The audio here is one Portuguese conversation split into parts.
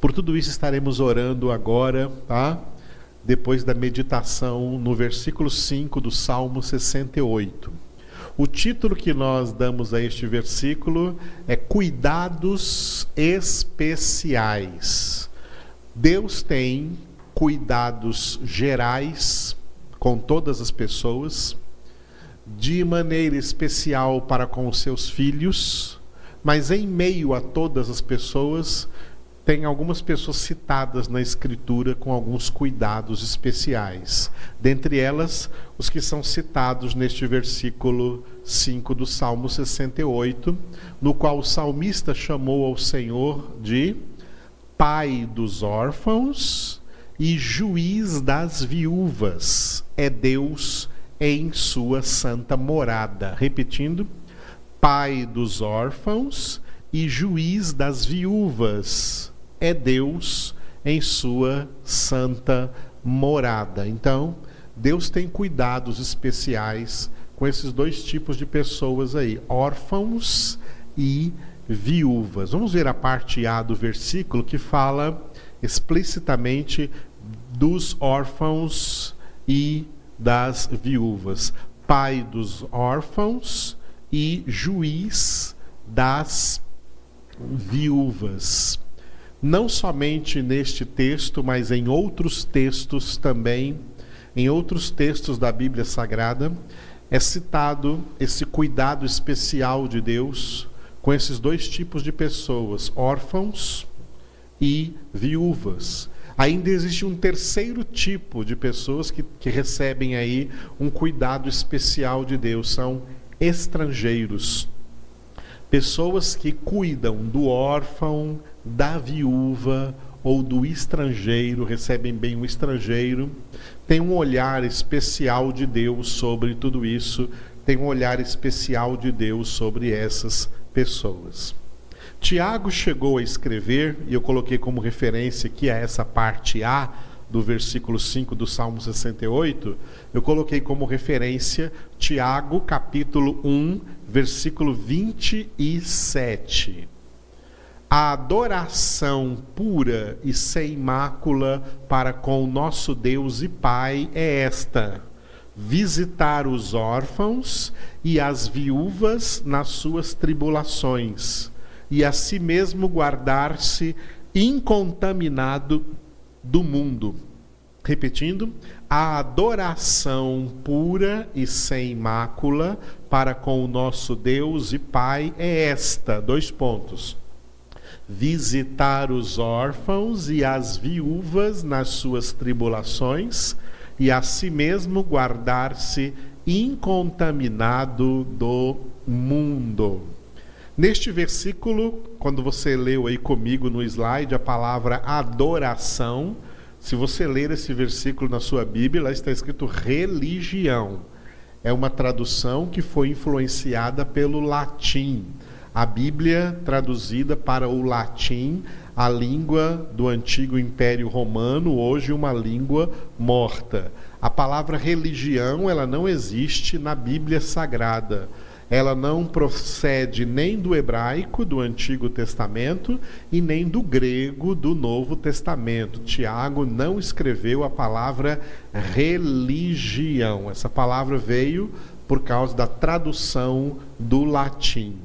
Por tudo isso estaremos orando agora, tá? Depois da meditação no versículo 5 do Salmo 68. O título que nós damos a este versículo é Cuidados Especiais. Deus tem cuidados gerais com todas as pessoas, de maneira especial para com os seus filhos, mas em meio a todas as pessoas, tem algumas pessoas citadas na Escritura com alguns cuidados especiais. Dentre elas, os que são citados neste versículo 5 do Salmo 68, no qual o salmista chamou ao Senhor de Pai dos órfãos e juiz das viúvas. É Deus em sua santa morada. Repetindo, Pai dos órfãos e juiz das viúvas é Deus em sua santa morada. Então, Deus tem cuidados especiais com esses dois tipos de pessoas aí, órfãos e viúvas. Vamos ver a parte A do versículo que fala explicitamente dos órfãos e das viúvas. Pai dos órfãos e juiz das viúvas não somente neste texto, mas em outros textos também, em outros textos da Bíblia Sagrada, é citado esse cuidado especial de Deus com esses dois tipos de pessoas, órfãos e viúvas. Ainda existe um terceiro tipo de pessoas que, que recebem aí um cuidado especial de Deus, são estrangeiros. Pessoas que cuidam do órfão, da viúva ou do estrangeiro, recebem bem o estrangeiro, tem um olhar especial de Deus sobre tudo isso, tem um olhar especial de Deus sobre essas pessoas. Tiago chegou a escrever, e eu coloquei como referência aqui a essa parte A do versículo 5 do Salmo 68, eu coloquei como referência Tiago capítulo 1, versículo 27. A adoração pura e sem mácula para com o nosso Deus e Pai é esta: visitar os órfãos e as viúvas nas suas tribulações, e a si mesmo guardar-se incontaminado do mundo. Repetindo, a adoração pura e sem mácula para com o nosso Deus e Pai é esta: dois pontos visitar os órfãos e as viúvas nas suas tribulações, e a si mesmo guardar-se incontaminado do mundo. Neste versículo, quando você leu aí comigo no slide a palavra adoração, se você ler esse versículo na sua Bíblia, lá está escrito religião. É uma tradução que foi influenciada pelo latim a Bíblia traduzida para o latim, a língua do antigo Império Romano, hoje uma língua morta. A palavra religião, ela não existe na Bíblia Sagrada. Ela não procede nem do hebraico do Antigo Testamento e nem do grego do Novo Testamento. Tiago não escreveu a palavra religião. Essa palavra veio por causa da tradução do latim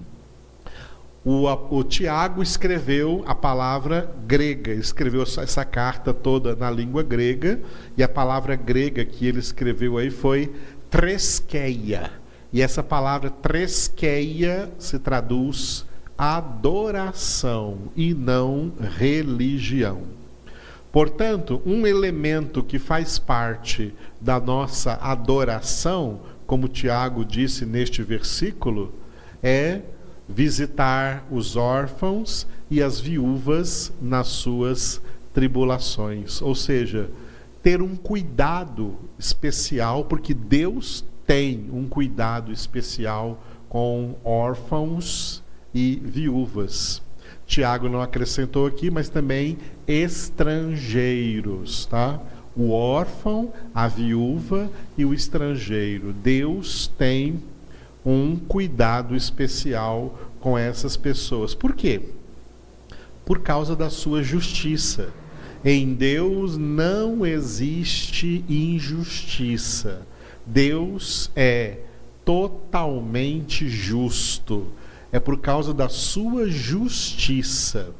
o, o Tiago escreveu a palavra grega, escreveu essa carta toda na língua grega, e a palavra grega que ele escreveu aí foi tresqueia. E essa palavra tresqueia se traduz adoração e não religião. Portanto, um elemento que faz parte da nossa adoração, como Tiago disse neste versículo, é visitar os órfãos e as viúvas nas suas tribulações. Ou seja, ter um cuidado especial, porque Deus tem um cuidado especial com órfãos e viúvas. Tiago não acrescentou aqui, mas também estrangeiros, tá? O órfão, a viúva e o estrangeiro. Deus tem um cuidado especial com essas pessoas. Por quê? por causa da sua justiça. Em Deus não existe injustiça. Deus é totalmente justo. É por causa da sua justiça.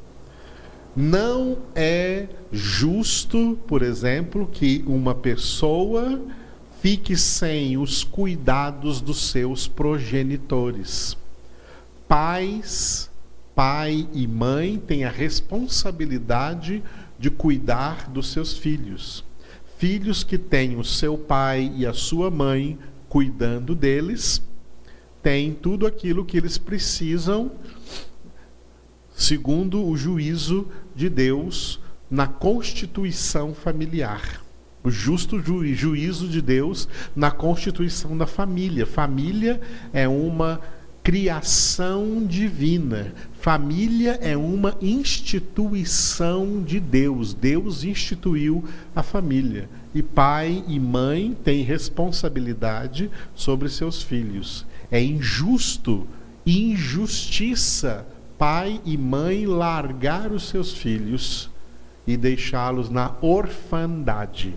Não é justo, por exemplo, que uma pessoa fique sem os cuidados dos seus progenitores. Pais, pai e mãe têm a responsabilidade de cuidar dos seus filhos. Filhos que têm o seu pai e a sua mãe cuidando deles, têm tudo aquilo que eles precisam, segundo o juízo de Deus na constituição familiar o justo ju juízo de Deus na constituição da família. Família é uma criação divina. Família é uma instituição de Deus. Deus instituiu a família. E pai e mãe têm responsabilidade sobre seus filhos. É injusto, injustiça, pai e mãe largar os seus filhos e deixá-los na orfandade.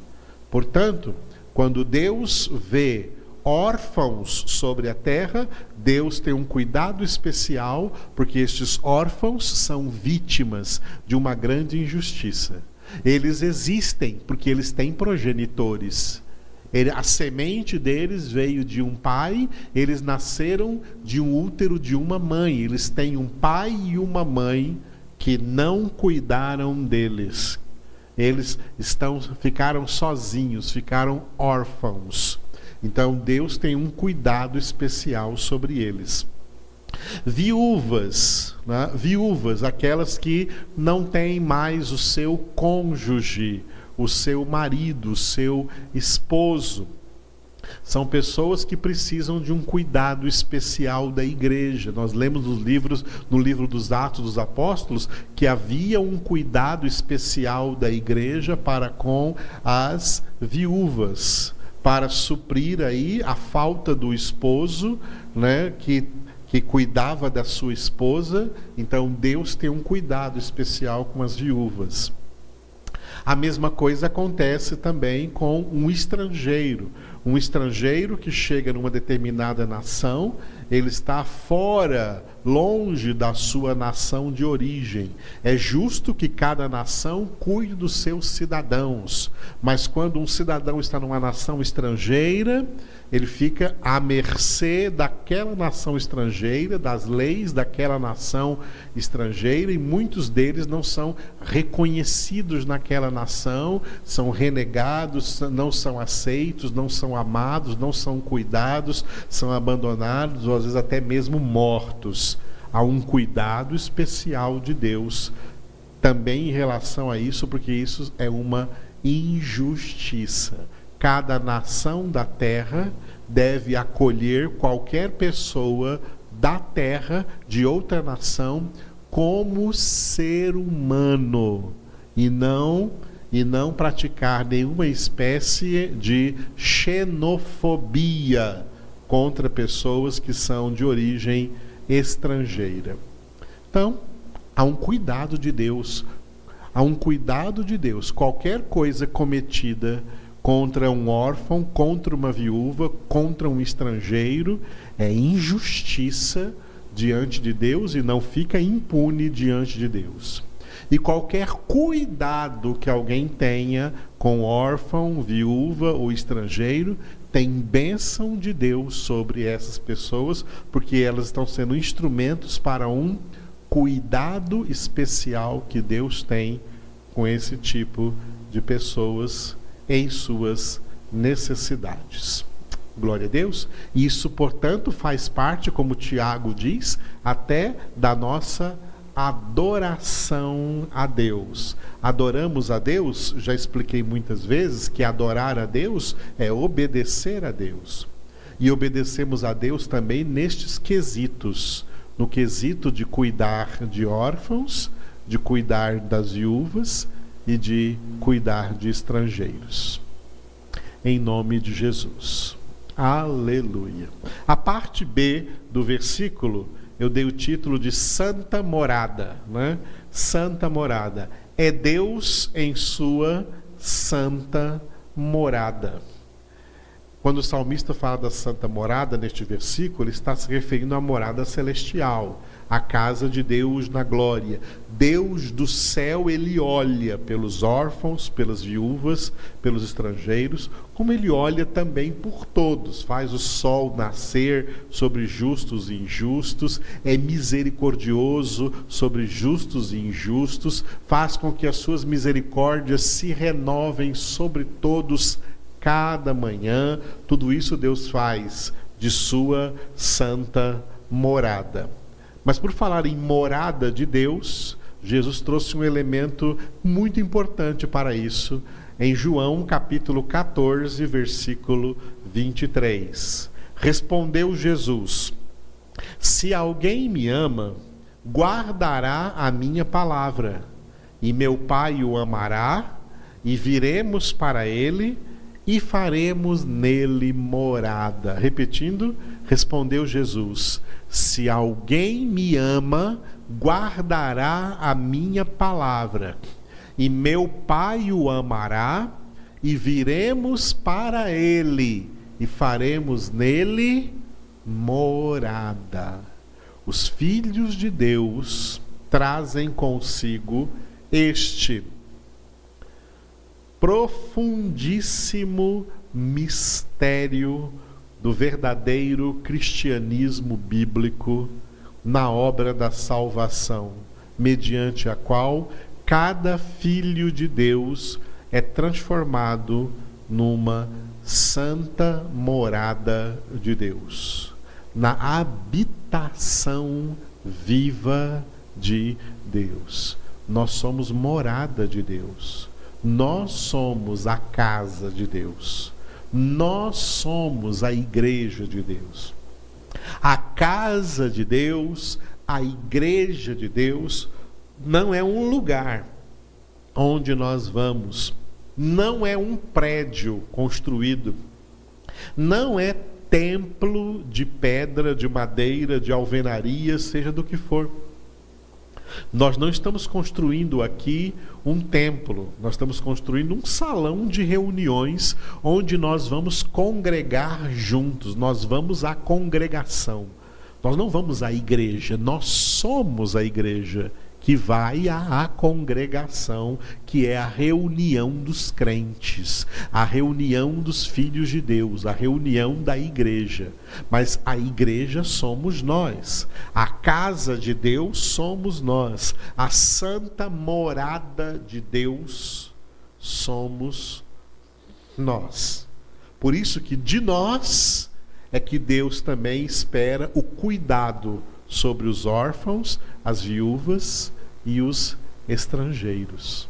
Portanto, quando Deus vê órfãos sobre a terra, Deus tem um cuidado especial, porque estes órfãos são vítimas de uma grande injustiça. Eles existem porque eles têm progenitores. a semente deles veio de um pai, eles nasceram de um útero de uma mãe. Eles têm um pai e uma mãe que não cuidaram deles, eles estão ficaram sozinhos, ficaram órfãos. Então Deus tem um cuidado especial sobre eles. Viúvas, né? viúvas, aquelas que não têm mais o seu cônjuge, o seu marido, o seu esposo. São pessoas que precisam de um cuidado especial da igreja. Nós lemos nos livros, no livro dos Atos dos Apóstolos, que havia um cuidado especial da igreja para com as viúvas, para suprir aí a falta do esposo, né, que que cuidava da sua esposa, então Deus tem um cuidado especial com as viúvas. A mesma coisa acontece também com um estrangeiro. Um estrangeiro que chega numa determinada nação, ele está fora, longe da sua nação de origem. É justo que cada nação cuide dos seus cidadãos, mas quando um cidadão está numa nação estrangeira, ele fica à mercê daquela nação estrangeira, das leis daquela nação estrangeira, e muitos deles não são reconhecidos naquela nação, são renegados, não são aceitos, não são amados, não são cuidados, são abandonados, ou às vezes até mesmo mortos. Há um cuidado especial de Deus também em relação a isso, porque isso é uma injustiça cada nação da terra deve acolher qualquer pessoa da terra de outra nação como ser humano e não e não praticar nenhuma espécie de xenofobia contra pessoas que são de origem estrangeira. Então, há um cuidado de Deus, há um cuidado de Deus. Qualquer coisa cometida contra um órfão, contra uma viúva, contra um estrangeiro, é injustiça diante de Deus e não fica impune diante de Deus. E qualquer cuidado que alguém tenha com órfão, viúva ou estrangeiro, tem bênção de Deus sobre essas pessoas, porque elas estão sendo instrumentos para um cuidado especial que Deus tem com esse tipo de pessoas em suas necessidades. Glória a Deus. Isso, portanto, faz parte, como Tiago diz, até da nossa adoração a Deus. Adoramos a Deus, já expliquei muitas vezes que adorar a Deus é obedecer a Deus. E obedecemos a Deus também nestes quesitos: no quesito de cuidar de órfãos, de cuidar das viúvas e de cuidar de estrangeiros. Em nome de Jesus. Aleluia. A parte B do versículo eu dei o título de Santa Morada, né? santa morada. É Deus em sua santa morada. Quando o salmista fala da santa morada neste versículo, ele está se referindo à morada celestial, a casa de Deus na glória. Deus do céu, ele olha pelos órfãos, pelas viúvas, pelos estrangeiros, como ele olha também por todos. Faz o sol nascer sobre justos e injustos, é misericordioso sobre justos e injustos, faz com que as suas misericórdias se renovem sobre todos cada manhã. Tudo isso Deus faz de sua santa morada. Mas por falar em morada de Deus, Jesus trouxe um elemento muito importante para isso em João capítulo 14, versículo 23. Respondeu Jesus: Se alguém me ama, guardará a minha palavra, e meu Pai o amará, e viremos para ele e faremos nele morada. Repetindo, respondeu Jesus: Se alguém me ama, guardará a minha palavra, e meu Pai o amará, e viremos para ele e faremos nele morada. Os filhos de Deus trazem consigo este profundíssimo mistério do verdadeiro cristianismo bíblico na obra da salvação, mediante a qual cada filho de Deus é transformado numa santa morada de Deus, na habitação viva de Deus. Nós somos morada de Deus. Nós somos a casa de Deus. Nós somos a igreja de Deus. A casa de Deus, a igreja de Deus, não é um lugar onde nós vamos, não é um prédio construído, não é templo de pedra, de madeira, de alvenaria, seja do que for nós não estamos construindo aqui um templo, nós estamos construindo um salão de reuniões onde nós vamos congregar juntos, nós vamos à congregação. Nós não vamos à igreja, nós somos a igreja que vai à, congregação, que é a reunião dos crentes, a reunião dos filhos de Deus, a reunião da igreja. Mas a igreja somos nós, a casa de Deus somos nós, a santa morada de Deus somos nós. Por isso que de nós é que Deus também espera o cuidado sobre os órfãos, as viúvas e os estrangeiros.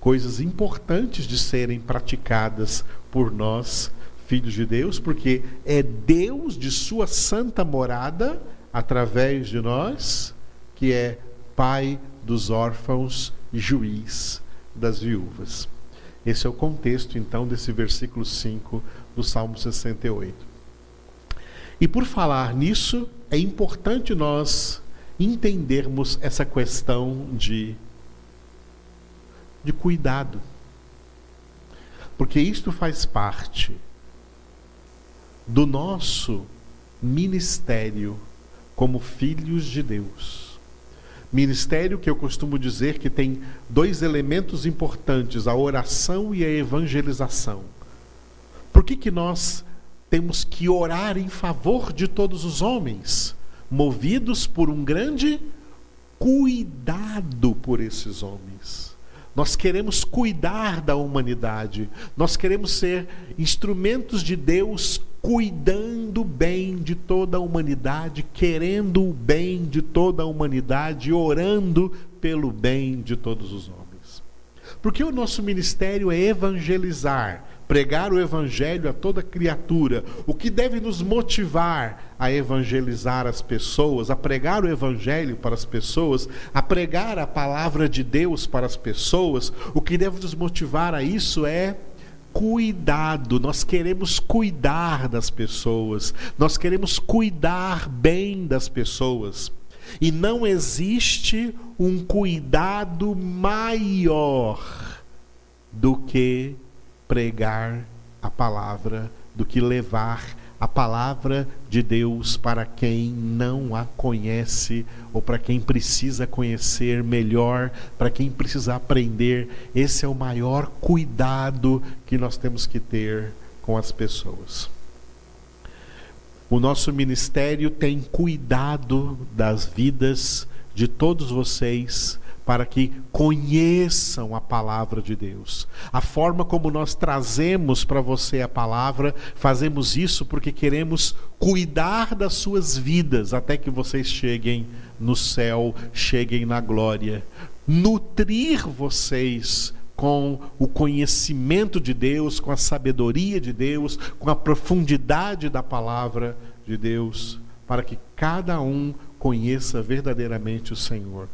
Coisas importantes de serem praticadas por nós, filhos de Deus, porque é Deus de sua santa morada, através de nós, que é Pai dos órfãos e juiz das viúvas. Esse é o contexto, então, desse versículo 5 do Salmo 68. E por falar nisso, é importante nós entendermos essa questão de, de cuidado. Porque isto faz parte do nosso ministério como filhos de Deus. Ministério que eu costumo dizer que tem dois elementos importantes, a oração e a evangelização. Por que, que nós temos que orar em favor de todos os homens? Movidos por um grande cuidado por esses homens. Nós queremos cuidar da humanidade, nós queremos ser instrumentos de Deus cuidando bem de toda a humanidade, querendo o bem de toda a humanidade, orando pelo bem de todos os homens. Porque o nosso ministério é evangelizar, pregar o evangelho a toda criatura, o que deve nos motivar a evangelizar as pessoas, a pregar o evangelho para as pessoas, a pregar a palavra de Deus para as pessoas, o que deve nos motivar a isso é cuidado, nós queremos cuidar das pessoas, nós queremos cuidar bem das pessoas. E não existe um cuidado maior do que pregar a palavra, do que levar a palavra de Deus para quem não a conhece ou para quem precisa conhecer melhor, para quem precisa aprender. Esse é o maior cuidado que nós temos que ter com as pessoas. O nosso ministério tem cuidado das vidas de todos vocês para que conheçam a palavra de Deus. A forma como nós trazemos para você a palavra, fazemos isso porque queremos cuidar das suas vidas até que vocês cheguem no céu, cheguem na glória. Nutrir vocês com o conhecimento de Deus, com a sabedoria de Deus, com a profundidade da palavra de Deus, para que cada um conheça verdadeiramente o Senhor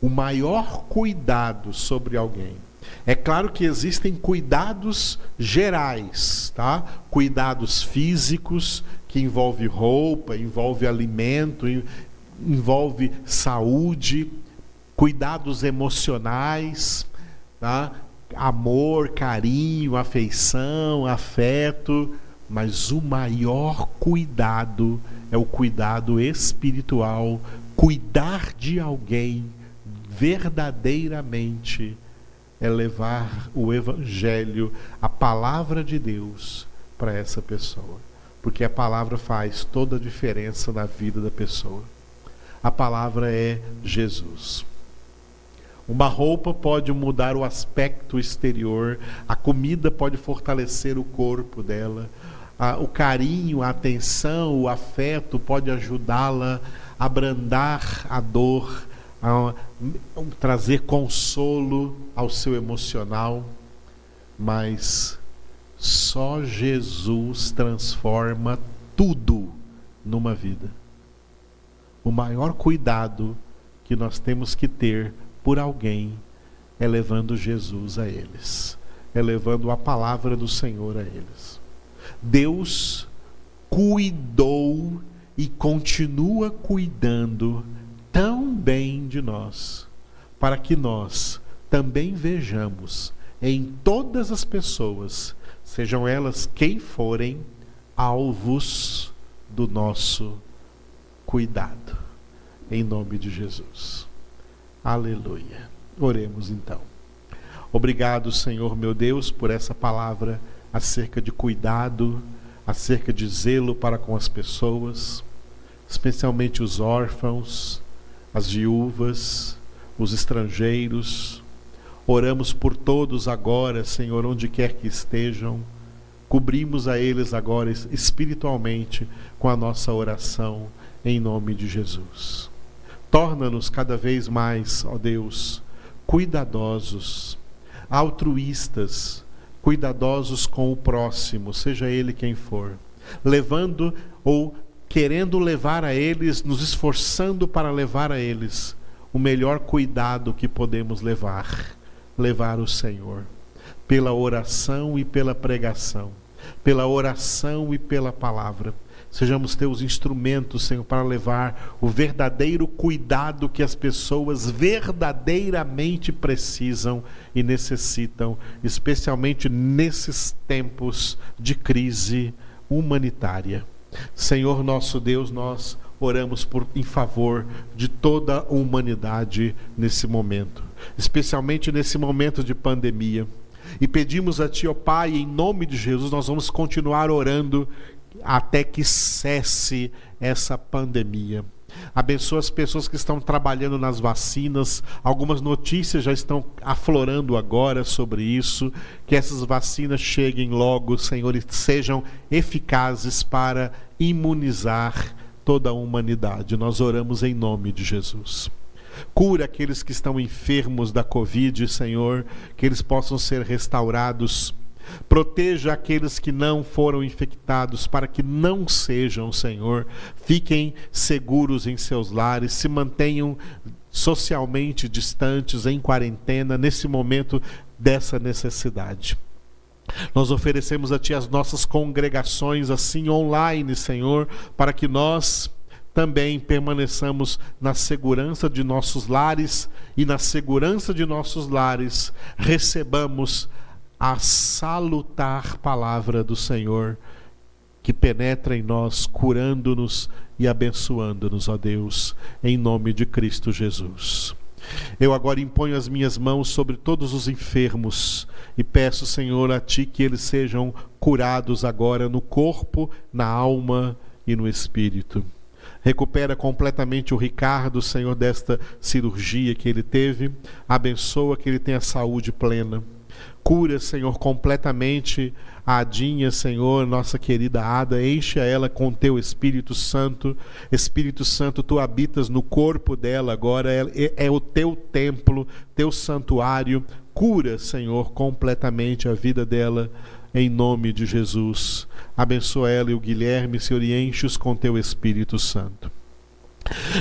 o maior cuidado sobre alguém. É claro que existem cuidados gerais, tá? Cuidados físicos que envolve roupa, envolve alimento, envolve saúde, cuidados emocionais, tá? Amor, carinho, afeição, afeto, mas o maior cuidado é o cuidado espiritual, cuidar de alguém verdadeiramente é levar o Evangelho, a palavra de Deus, para essa pessoa. Porque a palavra faz toda a diferença na vida da pessoa. A palavra é Jesus. Uma roupa pode mudar o aspecto exterior, a comida pode fortalecer o corpo dela, a, o carinho, a atenção, o afeto pode ajudá-la a abrandar a dor, a, trazer consolo ao seu emocional, mas só Jesus transforma tudo numa vida. O maior cuidado que nós temos que ter por alguém é levando Jesus a eles, é levando a palavra do Senhor a eles. Deus cuidou e continua cuidando tão bem de nós, para que nós também vejamos em todas as pessoas, sejam elas quem forem, alvos do nosso cuidado. Em nome de Jesus. Aleluia. Oremos então. Obrigado, Senhor meu Deus, por essa palavra acerca de cuidado, acerca de zelo para com as pessoas, especialmente os órfãos as viúvas, os estrangeiros. Oramos por todos agora, Senhor, onde quer que estejam. Cobrimos a eles agora espiritualmente com a nossa oração, em nome de Jesus. Torna-nos cada vez mais, ó Deus, cuidadosos, altruístas, cuidadosos com o próximo, seja ele quem for, levando ou querendo levar a eles, nos esforçando para levar a eles o melhor cuidado que podemos levar levar o Senhor, pela oração e pela pregação, pela oração e pela palavra. Sejamos teus instrumentos, Senhor, para levar o verdadeiro cuidado que as pessoas verdadeiramente precisam e necessitam, especialmente nesses tempos de crise humanitária. Senhor nosso Deus, nós oramos por, em favor de toda a humanidade nesse momento, especialmente nesse momento de pandemia. E pedimos a Ti, ó Pai, em nome de Jesus, nós vamos continuar orando até que cesse essa pandemia. Abençoa as pessoas que estão trabalhando nas vacinas. Algumas notícias já estão aflorando agora sobre isso. Que essas vacinas cheguem logo, Senhor, e sejam eficazes para imunizar toda a humanidade. Nós oramos em nome de Jesus. Cura aqueles que estão enfermos da Covid, Senhor, que eles possam ser restaurados Proteja aqueles que não foram infectados, para que não sejam, Senhor. Fiquem seguros em seus lares, se mantenham socialmente distantes, em quarentena, nesse momento dessa necessidade. Nós oferecemos a Ti as nossas congregações assim online, Senhor, para que nós também permaneçamos na segurança de nossos lares e na segurança de nossos lares recebamos a salutar palavra do Senhor que penetra em nós, curando-nos e abençoando-nos, ó Deus, em nome de Cristo Jesus. Eu agora imponho as minhas mãos sobre todos os enfermos e peço, Senhor, a Ti que eles sejam curados agora no corpo, na alma e no espírito. Recupera completamente o Ricardo, Senhor, desta cirurgia que ele teve. Abençoa que ele tenha saúde plena. Cura, Senhor, completamente a Adinha, Senhor, nossa querida Ada, enche ela com teu Espírito Santo. Espírito Santo, tu habitas no corpo dela agora, é, é o teu templo, teu santuário. Cura, Senhor, completamente a vida dela, em nome de Jesus. Abençoa ela e o Guilherme, Senhor, e enche-os com teu Espírito Santo.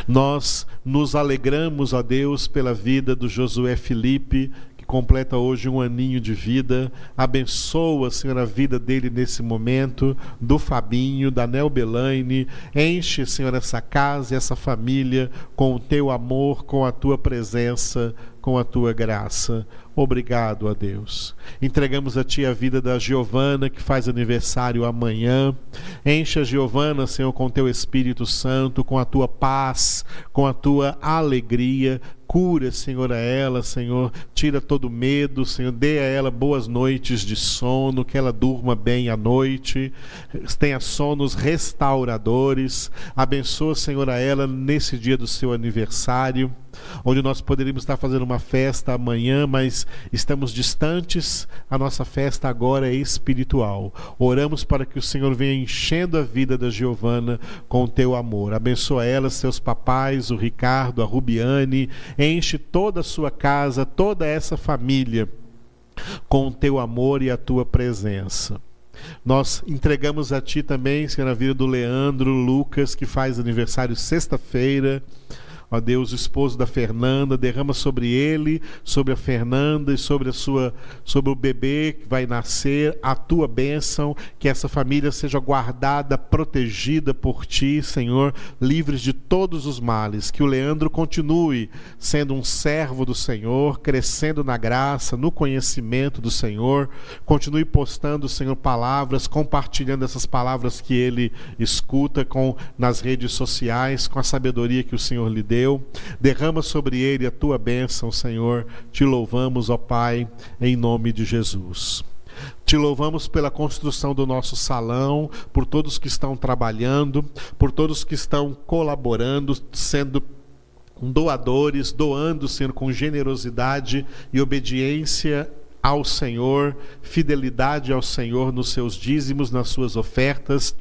Nós nos alegramos, ó Deus, pela vida do Josué Felipe, completa hoje um aninho de vida. Abençoa, Senhor, a vida dele nesse momento, do Fabinho, da Nel Belaine. Enche, Senhor, essa casa e essa família com o teu amor, com a tua presença, com a tua graça. Obrigado a Deus. Entregamos a Ti a vida da Giovana, que faz aniversário amanhã. Encha a Giovana, Senhor, com Teu Espírito Santo, com a Tua paz, com a Tua alegria. Cura, Senhor, a ela, Senhor. Tira todo medo, Senhor. Dê a ela boas noites de sono, que ela durma bem à noite. Tenha sonos restauradores. Abençoa, Senhor, a ela nesse dia do seu aniversário onde nós poderíamos estar fazendo uma festa amanhã, mas estamos distantes, a nossa festa agora é espiritual. Oramos para que o Senhor venha enchendo a vida da Giovana com o teu amor. Abençoa ela, seus papais, o Ricardo, a Rubiane, enche toda a sua casa, toda essa família com o teu amor e a tua presença. Nós entregamos a Ti também, Senhor, a vida do Leandro Lucas, que faz aniversário sexta-feira ó Deus, o esposo da Fernanda, derrama sobre ele, sobre a Fernanda e sobre a sua, sobre o bebê que vai nascer, a tua bênção, que essa família seja guardada, protegida por ti, Senhor, livres de todos os males, que o Leandro continue sendo um servo do Senhor, crescendo na graça, no conhecimento do Senhor, continue postando, Senhor, palavras, compartilhando essas palavras que ele escuta com nas redes sociais, com a sabedoria que o Senhor lhe deu deu. Derrama sobre ele a tua bênção, Senhor. Te louvamos, ó Pai, em nome de Jesus. Te louvamos pela construção do nosso salão, por todos que estão trabalhando, por todos que estão colaborando, sendo doadores, doando, Senhor, com generosidade e obediência ao Senhor, fidelidade ao Senhor nos seus dízimos, nas suas ofertas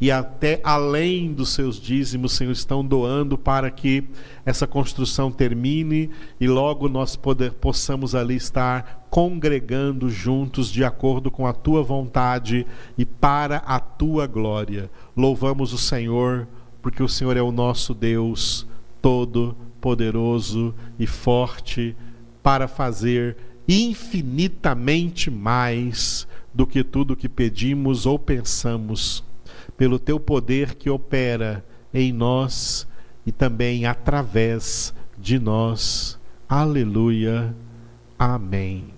e até além dos seus dízimos, Senhor, estão doando para que essa construção termine e logo nós poder, possamos ali estar congregando juntos de acordo com a tua vontade e para a tua glória. Louvamos o Senhor, porque o Senhor é o nosso Deus todo poderoso e forte para fazer infinitamente mais do que tudo que pedimos ou pensamos pelo teu poder que opera em nós e também através de nós. Aleluia. Amém.